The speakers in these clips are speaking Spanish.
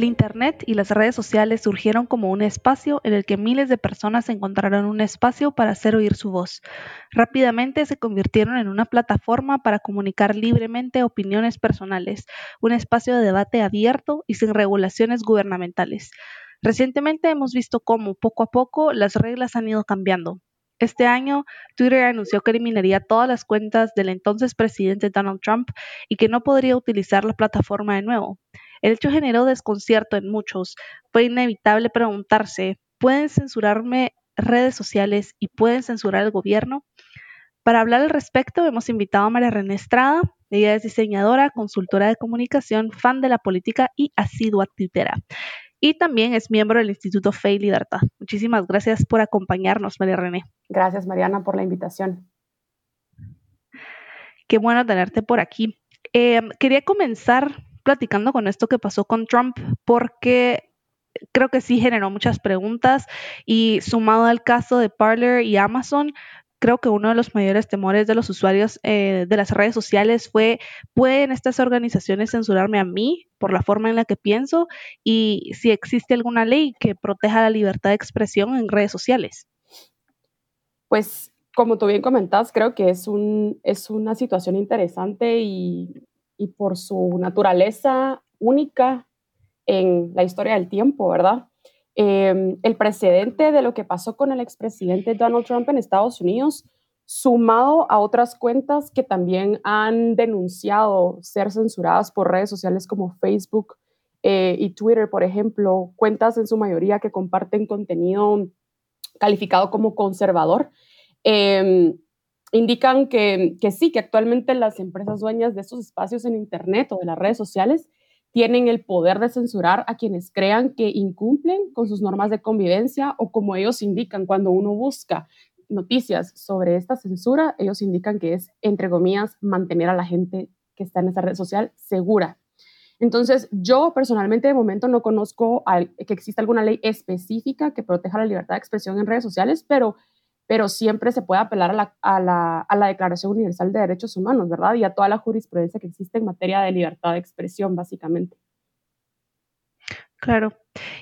El Internet y las redes sociales surgieron como un espacio en el que miles de personas encontraron un espacio para hacer oír su voz. Rápidamente se convirtieron en una plataforma para comunicar libremente opiniones personales, un espacio de debate abierto y sin regulaciones gubernamentales. Recientemente hemos visto cómo, poco a poco, las reglas han ido cambiando. Este año, Twitter anunció que eliminaría todas las cuentas del entonces presidente Donald Trump y que no podría utilizar la plataforma de nuevo. El hecho generó desconcierto en muchos. Fue inevitable preguntarse, ¿pueden censurarme redes sociales y pueden censurar al gobierno? Para hablar al respecto, hemos invitado a María René Estrada. Ella es diseñadora, consultora de comunicación, fan de la política y asidua twittera. Y también es miembro del Instituto Fe y Libertad. Muchísimas gracias por acompañarnos, María René. Gracias, Mariana, por la invitación. Qué bueno tenerte por aquí. Eh, quería comenzar platicando con esto que pasó con Trump porque creo que sí generó muchas preguntas y sumado al caso de Parler y Amazon, creo que uno de los mayores temores de los usuarios eh, de las redes sociales fue, ¿pueden estas organizaciones censurarme a mí por la forma en la que pienso? Y si existe alguna ley que proteja la libertad de expresión en redes sociales. Pues como tú bien comentas, creo que es, un, es una situación interesante y y por su naturaleza única en la historia del tiempo, ¿verdad? Em, el precedente de lo que pasó con el expresidente Donald Trump en Estados Unidos, sumado a otras cuentas que también han denunciado ser censuradas por redes sociales como Facebook eh, y Twitter, por ejemplo, cuentas en su mayoría que comparten contenido calificado como conservador. Eh, indican que, sí, que actualmente las empresas dueñas de estos espacios en Internet o de las redes sociales tienen el poder de censurar a quienes crean que incumplen con sus normas de convivencia o como ellos indican cuando uno busca noticias sobre esta censura, ellos indican que es, entre comillas, mantener a la gente que está en esa red social segura. Entonces, yo personalmente de momento no conozco que exista alguna ley específica que proteja la libertad de expresión en redes sociales, pero pero siempre se puede apelar a la, Declaración Universal de Derechos Humanos, ¿verdad? Y a toda la jurisprudencia que existe en materia de libertad de expresión, básicamente. Claro.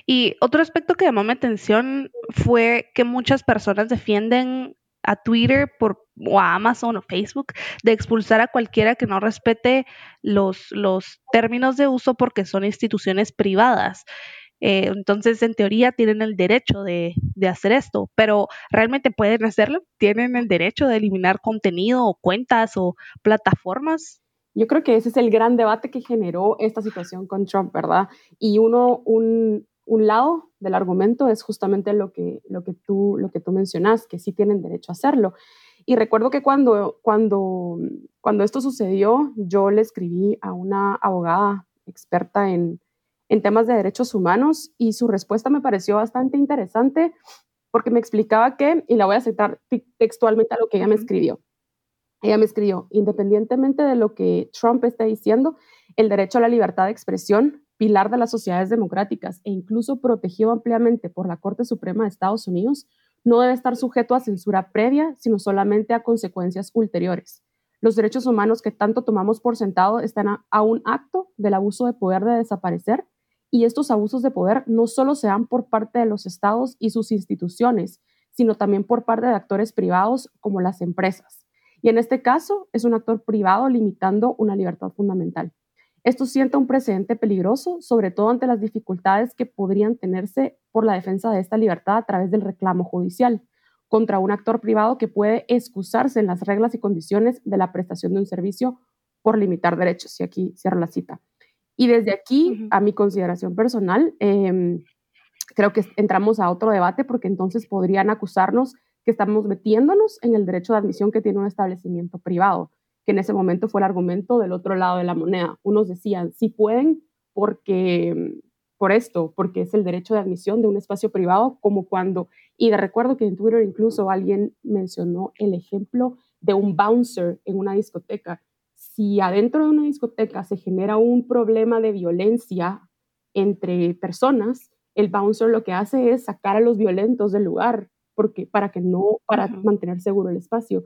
Y otro aspecto que llamó mi atención fue que muchas personas defienden a Twitter o a Amazon o Facebook de expulsar a cualquiera que no respete los, los términos de uso porque son instituciones privadas. Eh, entonces, en teoría, tienen el derecho de, hacer esto, pero ¿realmente pueden hacerlo? ¿Tienen el derecho de eliminar contenido o cuentas o plataformas? Yo creo que ese es el gran debate que generó esta situación con Trump, ¿verdad? Y uno, un, lado del argumento es justamente lo que, lo que, tú, lo que tú mencionas, que sí tienen derecho a hacerlo. Y recuerdo que cuando, cuando, cuando esto sucedió, yo le escribí a una abogada experta en, en temas de derechos humanos y su respuesta me pareció bastante interesante porque me explicaba que, y la voy a citar textualmente a lo que ella me escribió. Ella me escribió, independientemente de lo que Trump esté diciendo, el derecho a la libertad de expresión, pilar de las sociedades democráticas e incluso protegido ampliamente por la Corte Suprema de Estados Unidos, no debe estar sujeto a censura previa, sino solamente a consecuencias ulteriores. Los derechos humanos que tanto tomamos por sentado están a un acto del abuso de poder de desaparecer y estos abusos de poder no solo se dan por parte de los estados y sus instituciones, sino también por parte de actores privados como las empresas. Y en este caso es un actor privado limitando una libertad fundamental. Esto sienta un precedente peligroso, sobre todo ante las dificultades que podrían tenerse por la defensa de esta libertad a través del reclamo judicial contra un actor privado que puede excusarse en las reglas y condiciones de la prestación de un servicio por limitar derechos. Y aquí cierro la cita. Y desde aquí, a mi consideración personal, em, creo que entramos a otro debate porque entonces podrían acusarnos que estamos metiéndonos en el derecho de admisión que tiene un establecimiento privado, que en ese momento fue el argumento del otro lado de la moneda. Unos decían, sí pueden porque, por esto, porque es el derecho de admisión de un espacio privado, como cuando, y de recuerdo que en Twitter incluso alguien mencionó el ejemplo de un bouncer en una discoteca. Si adentro de una discoteca se genera un problema de violencia entre personas, el bouncer lo que hace es sacar a los violentos del lugar, porque para que no, para mantener seguro el espacio.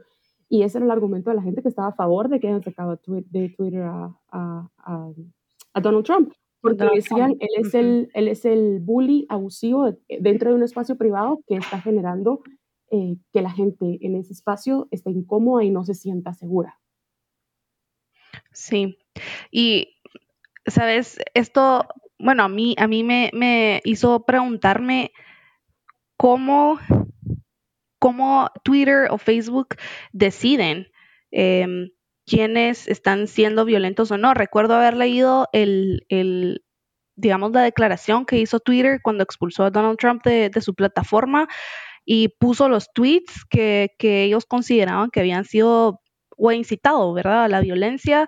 Y ese era el argumento de la gente que estaba a favor de que hayan sacado de Twitter a, a, Donald Trump. Porque decían, él es, el, él es el bully abusivo dentro de un espacio privado que está generando eh, que la gente en ese espacio esté incómoda y no se sienta segura. Sí, y sabes, esto, bueno, a mí, a mí me, me hizo preguntarme cómo cómo Twitter o Facebook deciden em, quiénes están siendo violentos o no. Recuerdo haber leído el, digamos, la declaración que hizo Twitter cuando expulsó a Donald Trump de, su plataforma y puso los tweets que, ellos consideraban que habían sido o incitado, ¿verdad?, a la violencia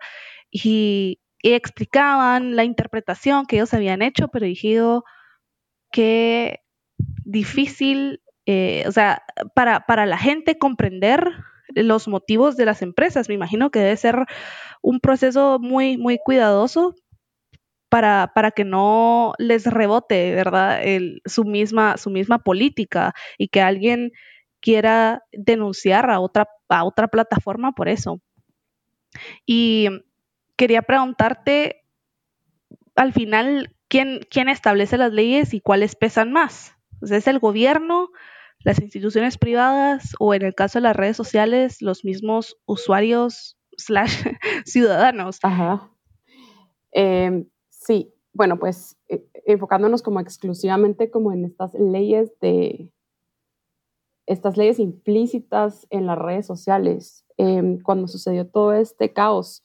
y, explicaban la interpretación que ellos habían hecho, pero dije, qué difícil eh, o sea, para, para la gente comprender los motivos de las empresas. Me imagino que debe ser un proceso muy, muy cuidadoso para, para que no les rebote, ¿verdad? su, misma, su misma política y que alguien quiera denunciar a otra, a otra plataforma por eso. Y quería preguntarte, al final, ¿quién, quién establece las leyes y cuáles pesan más? ¿Es el gobierno? las instituciones privadas o en el caso de las redes sociales, los mismos usuarios slash ciudadanos. Ajá. Em, sí, bueno, pues eh, enfocándonos como exclusivamente como en estas leyes de, estas leyes implícitas en las redes sociales. Em, cuando sucedió todo este caos,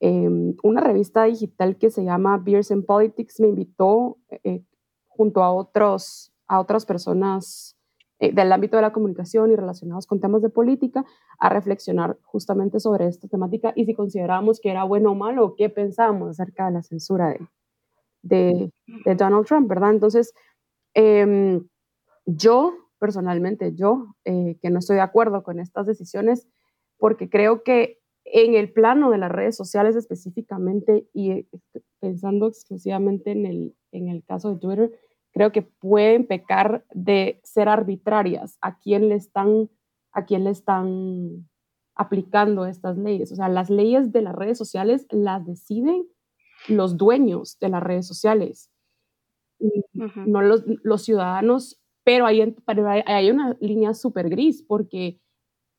em, una revista digital que se llama Beers and Politics me invitó eh, junto a, otros, a otras personas eh, del ámbito de la comunicación y relacionados con temas de política a reflexionar justamente sobre esta temática y si considerábamos que era bueno o malo, qué pensábamos acerca de la censura de, de, Donald Trump, ¿verdad? Entonces, em, yo personalmente, yo eh, que no estoy de acuerdo con estas decisiones, porque creo que en el plano de las redes sociales específicamente y eh, pensando exclusivamente en el, en el caso de Twitter, creo que pueden pecar de ser arbitrarias a quién le están, a quién le están aplicando estas leyes. O sea, las leyes de las redes sociales las deciden los dueños de las redes sociales, no los, los, ciudadanos, pero hay, hay una línea súper gris porque,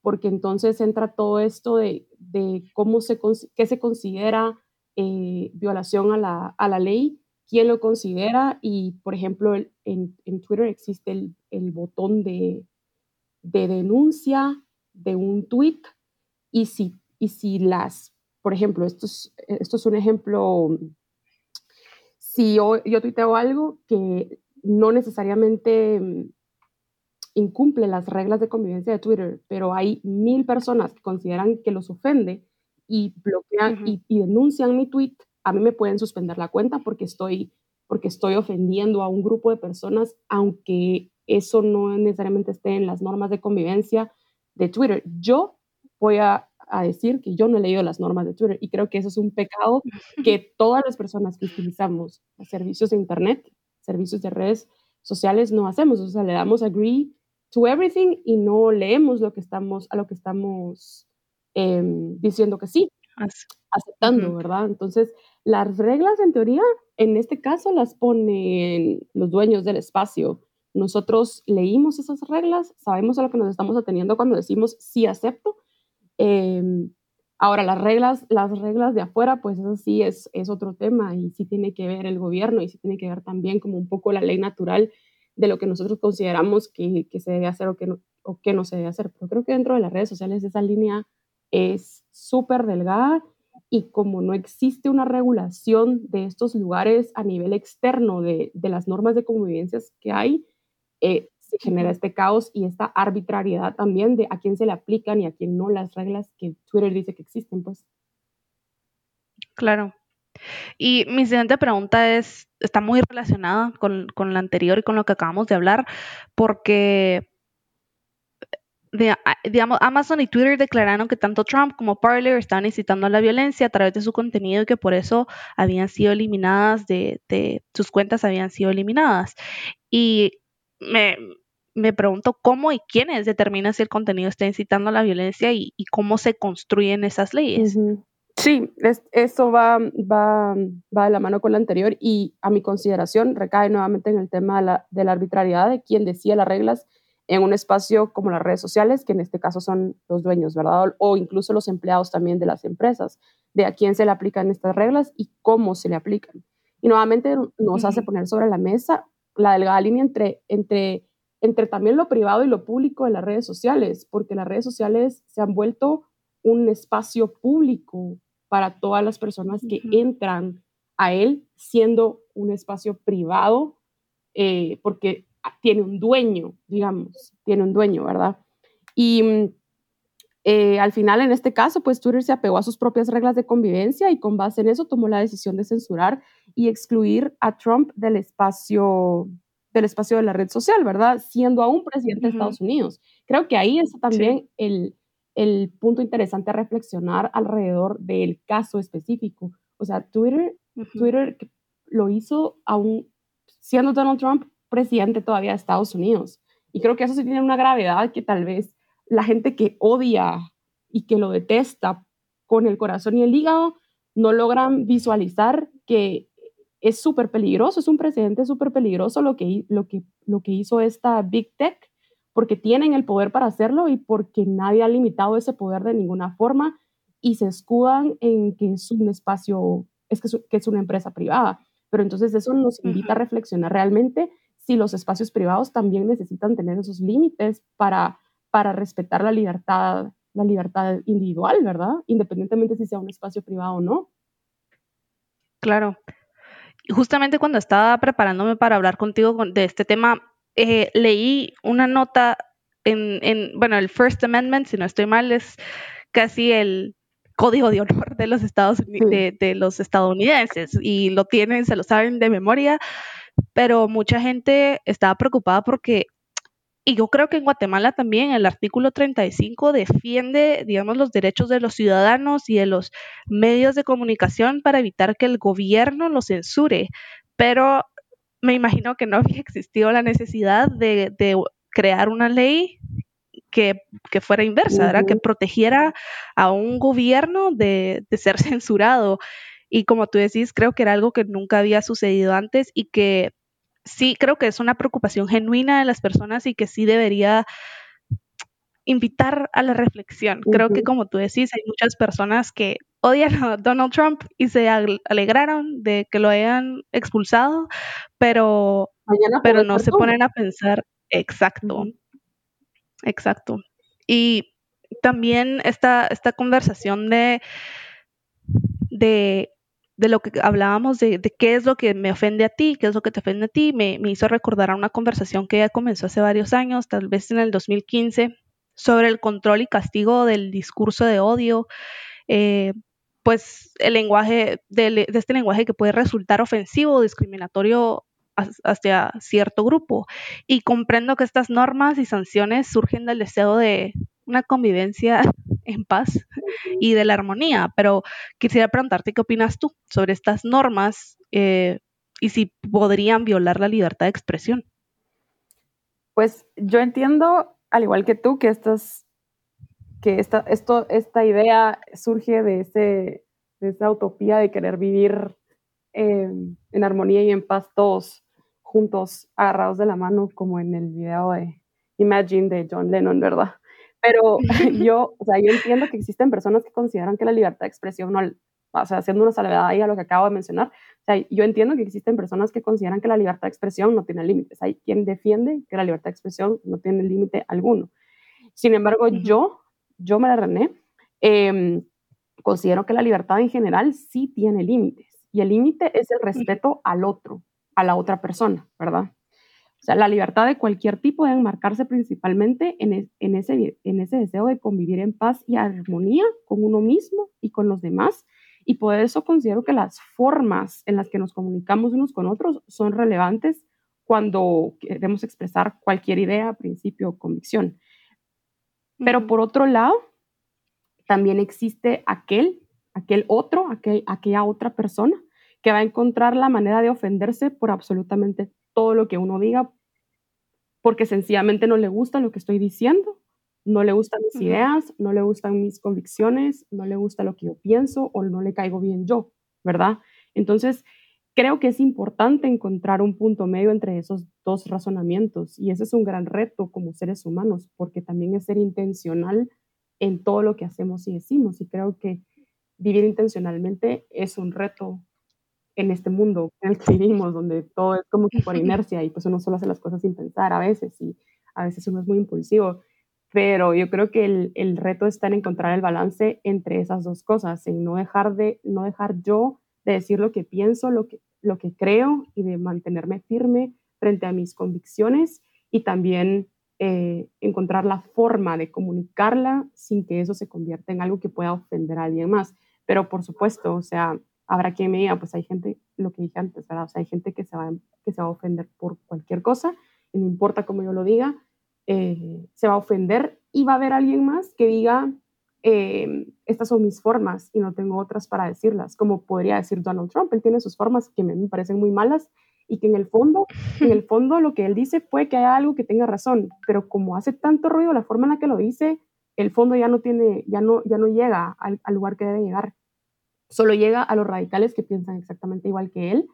porque entonces entra todo esto de, de cómo se, qué se considera eh, violación a la, a la ley quién lo considera y, por ejemplo, en, Twitter existe el, botón de, denuncia de un tweet y si, y si las, por ejemplo, esto es, esto es un ejemplo, si yo, yo tuiteo algo que no necesariamente mm, incumple las reglas de convivencia de Twitter, pero hay mil personas que consideran que los ofende y bloquean y, y, denuncian mi tweet, a mí me pueden suspender la cuenta porque estoy, porque estoy ofendiendo a un grupo de personas, aunque eso no necesariamente esté en las normas de convivencia de Twitter. Yo voy a, a decir que yo no he leído las normas de Twitter y creo que eso es un pecado que todas las personas que utilizamos servicios de Internet, servicios de redes sociales, no hacemos. O sea, le damos agree to everything y no leemos lo que estamos, a lo que estamos em, diciendo que sí, aceptando, ¿verdad? Entonces, las reglas, en teoría, en este caso las ponen los dueños del espacio. Nosotros leímos esas reglas, sabemos a lo que nos estamos ateniendo cuando decimos sí acepto. Em, ahora, las reglas, las reglas de afuera, pues eso sí es, es otro tema y sí tiene que ver el gobierno y sí tiene que ver también como un poco la ley natural de lo que nosotros consideramos que, que se debe hacer o que, no, o que no se debe hacer. Pero creo que dentro de las redes sociales esa línea es súper delgada y como no existe una regulación de estos lugares a nivel externo de, las normas de convivencia que hay, eh, se genera este caos y esta arbitrariedad también de a quién se le aplican y a quién no las reglas que Twitter dice que existen, pues. Claro. Y mi siguiente pregunta es, está muy relacionada con, con la anterior y con lo que acabamos de hablar, porque digamos, Amazon y Twitter declararon que tanto Trump como Parler estaban incitando a la violencia a través de su contenido y que por eso habían sido eliminadas de, sus cuentas habían sido eliminadas. Y me, pregunto cómo y quiénes determinan si el contenido está incitando a la violencia y, cómo se construyen esas leyes. Sí, eso va, va, va, de la mano con la anterior y a mi consideración recae nuevamente en el tema de la, de la arbitrariedad de quien decía las reglas en un espacio como las redes sociales, que en este caso son los dueños, ¿verdad? O incluso los empleados también de las empresas, de a quién se le aplican estas reglas y cómo se le aplican. Y nuevamente nos hace poner sobre la mesa la delgada línea entre, entre, entre también lo privado y lo público de las redes sociales, porque las redes sociales se han vuelto un espacio público para todas las personas que entran a él, siendo un espacio privado, eh, porque tiene un dueño, digamos, tiene un dueño, ¿verdad? Y eh, al final, en este caso, pues Twitter se apegó a sus propias reglas de convivencia y con base en eso tomó la decisión de censurar y excluir a Trump del espacio del espacio de la red social, ¿verdad? Siendo aún presidente de Estados Unidos. Creo que ahí está también el, el, punto interesante a reflexionar alrededor del caso específico. O sea, Twitter, Twitter lo hizo aún siendo Donald Trump presidente todavía de Estados Unidos. Y creo que eso sí tiene una gravedad que tal vez la gente que odia y que lo detesta con el corazón y el hígado no logran visualizar que es súper peligroso, es un presidente súper peligroso lo que, lo, que, lo que hizo esta Big Tech, porque tienen el poder para hacerlo y porque nadie ha limitado ese poder de ninguna forma y se escudan en que es un espacio, es que es, que es una empresa privada. Pero entonces eso nos invita a reflexionar realmente si los espacios privados también necesitan tener esos límites para, para respetar la libertad, la libertad individual, ¿verdad? Independientemente si sea un espacio privado o no. Claro. Justamente cuando estaba preparándome para hablar contigo de este tema, eh, leí una nota en, en, bueno, el First Amendment, si no estoy mal, es casi el código de honor de los Estados de, de, los estadounidenses y lo tienen, se lo saben de memoria pero mucha gente estaba preocupada porque, y yo creo que en Guatemala también el artículo 35 defiende, digamos, los derechos de los ciudadanos y de los medios de comunicación para evitar que el gobierno los censure, pero me imagino que no había existido la necesidad de, crear una ley que, fuera inversa, que protegiera a un gobierno de, de, ser censurado. Y como tú decís, creo que era algo que nunca había sucedido antes y que sí creo que es una preocupación genuina de las personas y que sí debería invitar a la reflexión. Creo que como tú decís, hay muchas personas que odian a Donald Trump y se alegraron de que lo hayan expulsado, pero, pero no se ponen a pensar exacto. Exacto. Y también esta, esta conversación de, de de lo que hablábamos de, qué es lo que me ofende a ti, qué es lo que te ofende a ti, me, hizo recordar a una conversación que ya comenzó hace varios años, tal vez en el 2015, sobre el control y castigo del discurso de odio, eh, pues el lenguaje, de, este lenguaje que puede resultar ofensivo o discriminatorio hacia cierto grupo. Y comprendo que estas normas y sanciones surgen del deseo de una convivencia en paz y de la armonía, pero quisiera preguntarte qué opinas tú sobre estas normas eh, y si podrían violar la libertad de expresión. Pues yo entiendo, al igual que tú, que estas, que esta, esto, esta idea surge de, ese, de esa utopía de querer vivir eh, en armonía y en paz todos juntos, agarrados de la mano, como en el video de Imagine de John Lennon, ¿verdad? Pero yo, o sea, yo entiendo que existen personas que consideran que la libertad de expresión no, o sea, haciendo una salvedad ahí a lo que acabo de mencionar, o sea, yo entiendo que existen personas que consideran que la libertad de expresión no tiene límites. Hay quien defiende que la libertad de expresión no tiene límite alguno. Sin embargo, yo, yo me la René, em, considero que la libertad en general sí tiene límites. Y el límite es el respeto al otro, a la otra persona, ¿verdad? O sea, la libertad de cualquier tipo debe enmarcarse principalmente en, en, ese, en ese deseo de convivir en paz y armonía con uno mismo y con los demás Y por eso considero que las formas en las que nos comunicamos unos con otros son relevantes cuando queremos expresar cualquier idea, principio o convicción. Pero por otro lado, también existe aquel, aquel otro, aquel, aquella otra persona que va a encontrar la manera de ofenderse por absolutamente todo lo que uno diga, porque sencillamente no le gusta lo que estoy diciendo, no le gustan mis ideas, no le gustan mis convicciones, no le gusta lo que yo pienso o no le caigo bien yo, ¿verdad? Entonces, creo que es importante encontrar un punto medio entre esos dos razonamientos y ese es un gran reto como seres humanos, porque también es ser intencional en todo lo que hacemos y decimos y creo que vivir intencionalmente es un reto en este mundo en el que vivimos, donde todo es como que por inercia y pues uno solo hace las cosas sin pensar a veces y a veces uno es muy impulsivo, pero yo creo que el, el reto está en encontrar el balance entre esas dos cosas, en no dejar, de, no dejar yo de decir lo que pienso, lo que, lo que creo y de mantenerme firme frente a mis convicciones y también eh, encontrar la forma de comunicarla sin que eso se convierta en algo que pueda ofender a alguien más. Pero por supuesto, o sea, habrá quien me diga, pues hay gente, lo que dije antes, ¿verdad? O sea, hay gente que se va, que se va a ofender por cualquier cosa, y no importa cómo yo lo diga, eh, se va a ofender y va a haber alguien más que diga, eh, estas son mis formas y no tengo otras para decirlas, como podría decir Donald Trump, él tiene sus formas que me, parecen muy malas y que en el fondo, en el fondo lo que él dice puede que haya algo que tenga razón, pero como hace tanto ruido la forma en la que lo dice, el fondo ya no tiene, ya no, ya no llega al, al lugar que debe llegar solo llega a los radicales que piensan exactamente igual que él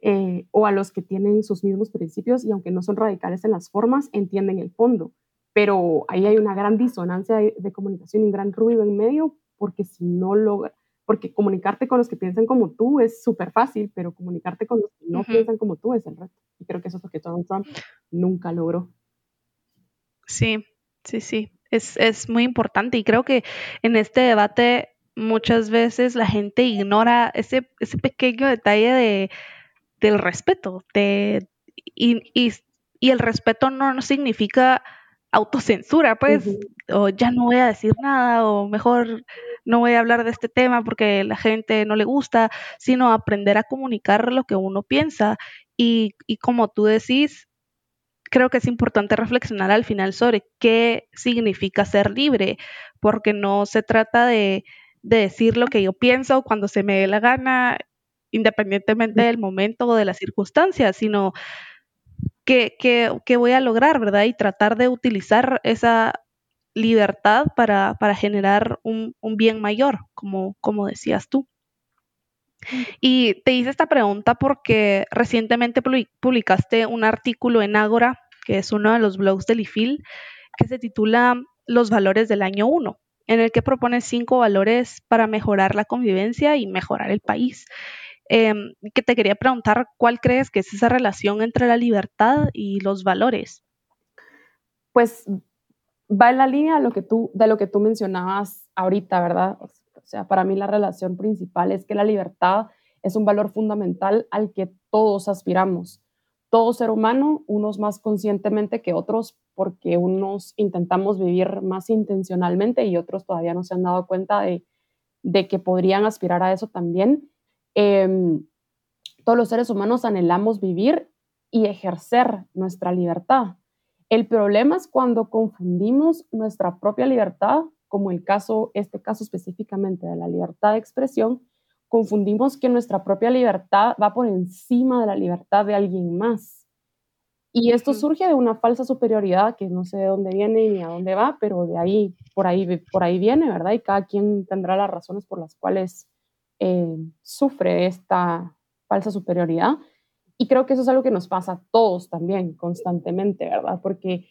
eh, o a los que tienen sus mismos principios y aunque no son radicales en las formas, entienden el fondo. Pero ahí hay una gran disonancia de, comunicación y un gran ruido en medio porque si no logra, porque comunicarte con los que piensan como tú es súper fácil, pero comunicarte con los que no piensan como tú es el reto. Y creo que eso es lo que Donald Trump nunca logró. Sí, sí, sí. Es, es muy importante y creo que en este debate muchas veces la gente ignora ese, ese pequeño detalle de, del respeto. De, y, y, y, el respeto no, no significa autocensura, pues, o ya no voy a decir nada, o mejor no voy a hablar de este tema porque la gente no le gusta, sino aprender a comunicar lo que uno piensa. Y, y como tú decís, creo que es importante reflexionar al final sobre qué significa ser libre, porque no se trata de, de decir lo que yo pienso cuando se me dé la gana, independientemente del momento o de las circunstancias, sino que, voy a lograr, ¿verdad? Y tratar de utilizar esa libertad para, generar un, bien mayor, como, como decías tú. Y te hice esta pregunta porque recientemente publicaste un artículo en Ágora, que es uno de los blogs del IFIL, que se titula Los valores del año 1 en el que propone cinco valores para mejorar la convivencia y mejorar el país. Em, que te quería preguntar, ¿cuál crees que es esa relación entre la libertad y los valores? Pues va en la línea de lo que tú, de lo que tú mencionabas ahorita, ¿verdad? O sea, para mí la relación principal es que la libertad es un valor fundamental al que todos aspiramos todo ser humano, unos más conscientemente que otros, porque unos intentamos vivir más intencionalmente y otros todavía no se han dado cuenta de, que podrían aspirar a eso también. Em, todos los seres humanos anhelamos vivir y ejercer nuestra libertad. El problema es cuando confundimos nuestra propia libertad, como el caso, este caso específicamente de la libertad de expresión, confundimos que nuestra propia libertad va por encima de la libertad de alguien más. Y esto surge de una falsa superioridad que no sé de dónde viene ni a dónde va, pero de ahí, por ahí, por ahí viene, ¿verdad? Y cada quien tendrá las razones por las cuales eh, sufre esta falsa superioridad. Y creo que eso es algo que nos pasa a todos también, constantemente, ¿verdad? Porque,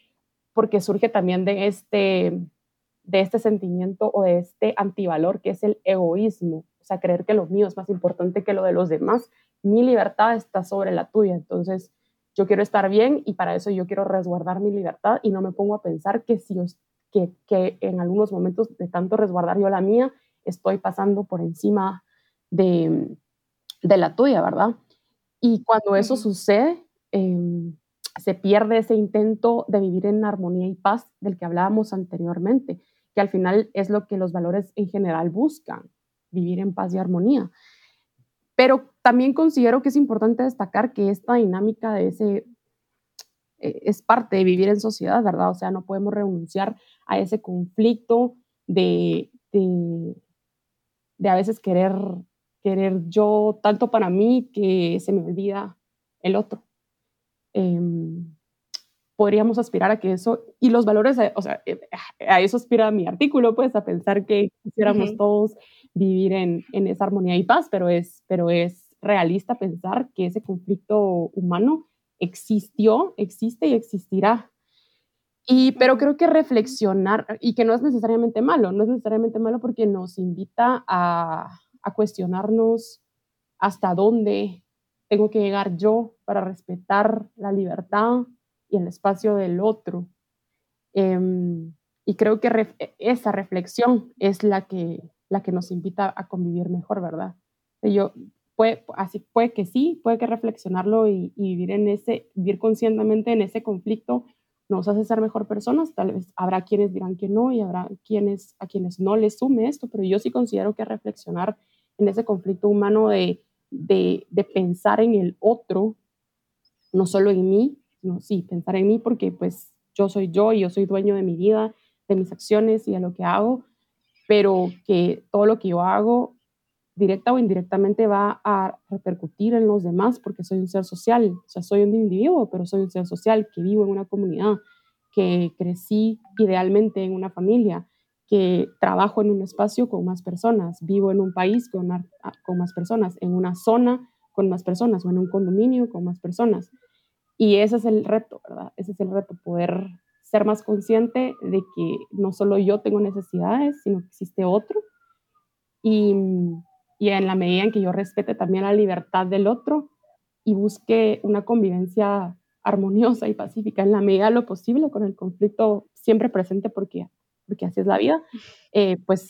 porque surge también de este, de este sentimiento o de este antivalor que es el egoísmo, o sea, creer que lo mío es más importante que lo de los demás. Mi libertad está sobre la tuya. Entonces, yo quiero estar bien y para eso yo quiero resguardar mi libertad y no me pongo a pensar que si que, que en algunos momentos de tanto resguardar yo la mía, estoy pasando por encima de, de la tuya, ¿verdad? Y cuando eso sucede, em, se pierde ese intento de vivir en armonía y paz del que hablábamos anteriormente, que al final es lo que los valores en general buscan vivir en paz y armonía. Pero también considero que es importante destacar que esta dinámica de ese eh, es parte de vivir en sociedad, ¿verdad? O sea, no podemos renunciar a ese conflicto de, de, a veces querer, querer yo tanto para mí que se me olvida el otro. Em, podríamos aspirar a que eso, y los valores, o sea, eh, a eso aspira mi artículo, pues, a pensar que quisiéramos todos vivir en, en, esa armonía y paz, pero es, pero es realista pensar que ese conflicto humano existió, existe y existirá. Y, pero creo que reflexionar, y que no es necesariamente malo, no es necesariamente malo porque nos invita a, a cuestionarnos hasta dónde tengo que llegar yo para respetar la libertad y el espacio del otro. Em, y creo que esa reflexión es la que, la que nos invita a convivir mejor, ¿verdad? Yo, puede, así puede que sí, puede que reflexionarlo y, vivir en ese, vivir conscientemente en ese conflicto nos hace ser mejor personas. Tal vez habrá quienes dirán que no y habrá quienes a quienes no les sume esto, pero yo sí considero que reflexionar en ese conflicto humano de, de pensar en el otro, no solo en mí, sino sí, pensar en mí porque pues yo soy yo y yo soy dueño de mi vida, de mis acciones y de lo que hago, pero que todo lo que yo hago directa o indirectamente va a repercutir en los demás porque soy un ser social, o sea, soy un individuo, pero soy un ser social que vivo en una comunidad, que crecí idealmente en una familia, que trabajo en un espacio con más personas, vivo en un país con, con más personas, en una zona con más personas o en un condominio con más personas. Y ese es el reto, ¿verdad? Ese es el reto, poder ser más consciente de que no solo yo tengo necesidades, sino que existe otro. Y, y en la medida en que yo respete también la libertad del otro y busque una convivencia armoniosa y pacífica en la medida de lo posible con el conflicto siempre presente porque, porque así es la vida, eh, pues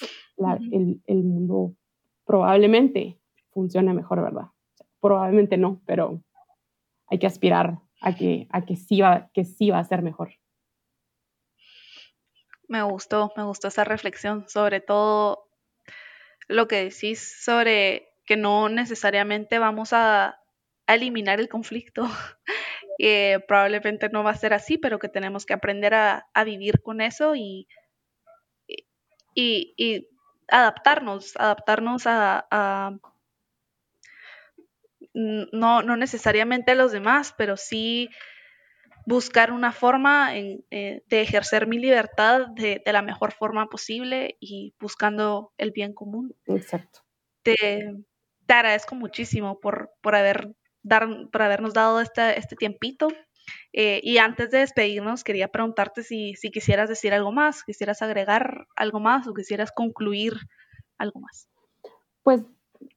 el, el, mundo probablemente funcione mejor, ¿verdad? probablemente no, pero hay que aspirar a que, a que, sí va, que sí va a ser mejor. Me gustó, me gustó esa reflexión, sobre todo lo que decís sobre que no necesariamente vamos a, eliminar el conflicto. Eh, probablemente no va a ser así, pero que tenemos que aprender a, vivir con eso y, y, adaptarnos, adaptarnos a, no, no, necesariamente a los demás, pero sí buscar una forma eh, de ejercer mi libertad de, la mejor forma posible y buscando el bien común. Exacto. Te, agradezco muchísimo por, por, haber, dar, por habernos dado este, este tiempito. Eh, y antes de despedirnos, quería preguntarte si, si quisieras decir algo más, quisieras agregar algo más o quisieras concluir algo más. Pues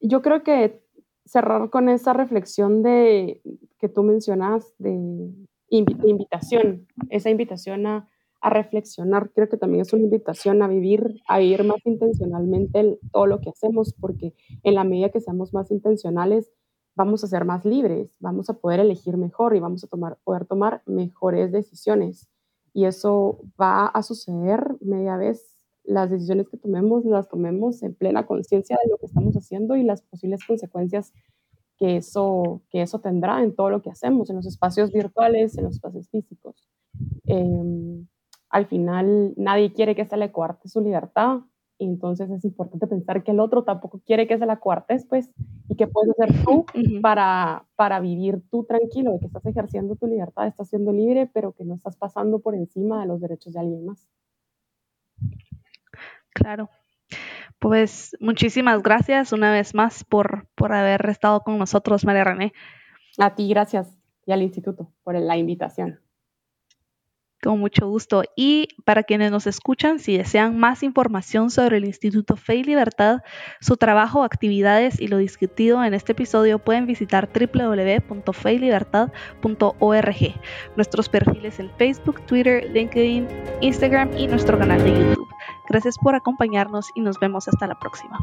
yo creo que cerrar con esa reflexión de que tú mencionas de invitación, esa invitación a, reflexionar, creo que también es una invitación a vivir, a vivir más intencionalmente todo lo que hacemos, porque en la medida que seamos más intencionales, vamos a ser más libres, vamos a poder elegir mejor y vamos a poder tomar mejores decisiones. Y eso va a suceder media vez las decisiones que tomemos, las tomemos en plena conciencia de lo que estamos haciendo y las posibles consecuencias que eso, que eso tendrá en todo lo que hacemos, en los espacios virtuales, en los espacios físicos. Em, al final, nadie quiere que se le coarte su libertad, y entonces es importante pensar que el otro tampoco quiere que se la coartes, pues, y que puedes hacer tú para, para vivir tú tranquilo, de que estás ejerciendo tu libertad, estás siendo libre, pero que no estás pasando por encima de los derechos de alguien más. Claro. Pues muchísimas gracias una vez más por, por haber estado con nosotros, María René. A ti, gracias, y al instituto por la invitación. Con mucho gusto. Y para quienes nos escuchan, si desean más información sobre el Instituto Fe y Libertad, su trabajo, actividades y lo discutido en este episodio, pueden visitar www.feylibertad.org, nuestros perfiles en Facebook, Twitter, LinkedIn, Instagram y nuestro canal de YouTube. Gracias por acompañarnos y nos vemos hasta la próxima.